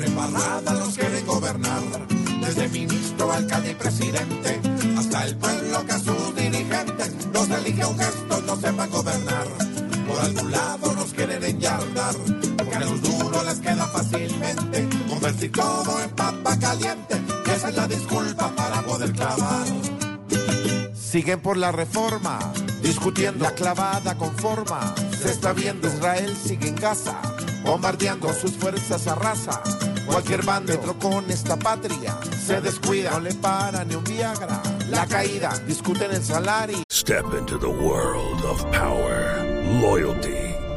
Con embarrada los quieren gobernar. Desde ministro, alcalde y presidente. Hasta el pueblo que a sus dirigentes los elige un gesto, no sepan gobernar. Por algún lado nos quieren enyardar. Porque a los duros les queda fácilmente convertir todo en papa caliente. Y esa es la disculpa para poder clavar. Siguen por la reforma, discutiendo la clavada con forma. Se está viendo Israel sigue en Gaza, bombardeando sus fuerzas a raza. Cualquier bando con esta patria se descuida, no le para ni un Viagra. La caída, discuten el salario. Step into the world of power, loyalty,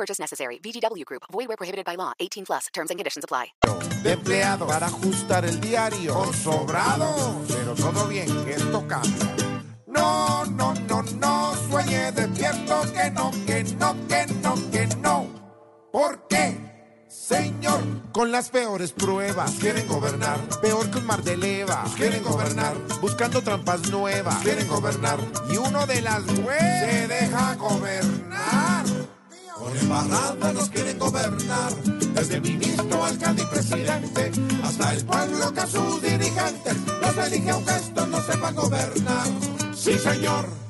Purchase necessary. VGW Group. Void where prohibited by law. 18 plus. Terms and conditions apply. Empleado para ajustar el diario. Con sobrado. Pero todo bien, que esto cambia. No, no, no, no. Sueñe despierto que no, que no, que no, que no. ¿Por qué? Señor, con las peores pruebas quieren gobernar, peor que un mar de leva, quieren gobernar, buscando trampas nuevas, quieren gobernar, y uno de las nueve se deja gobernar. Nos quieren gobernar, desde ministro, alcalde y presidente, hasta el pueblo que a sus dirigentes los elige aunque estos no sepan gobernar. Sí, señor.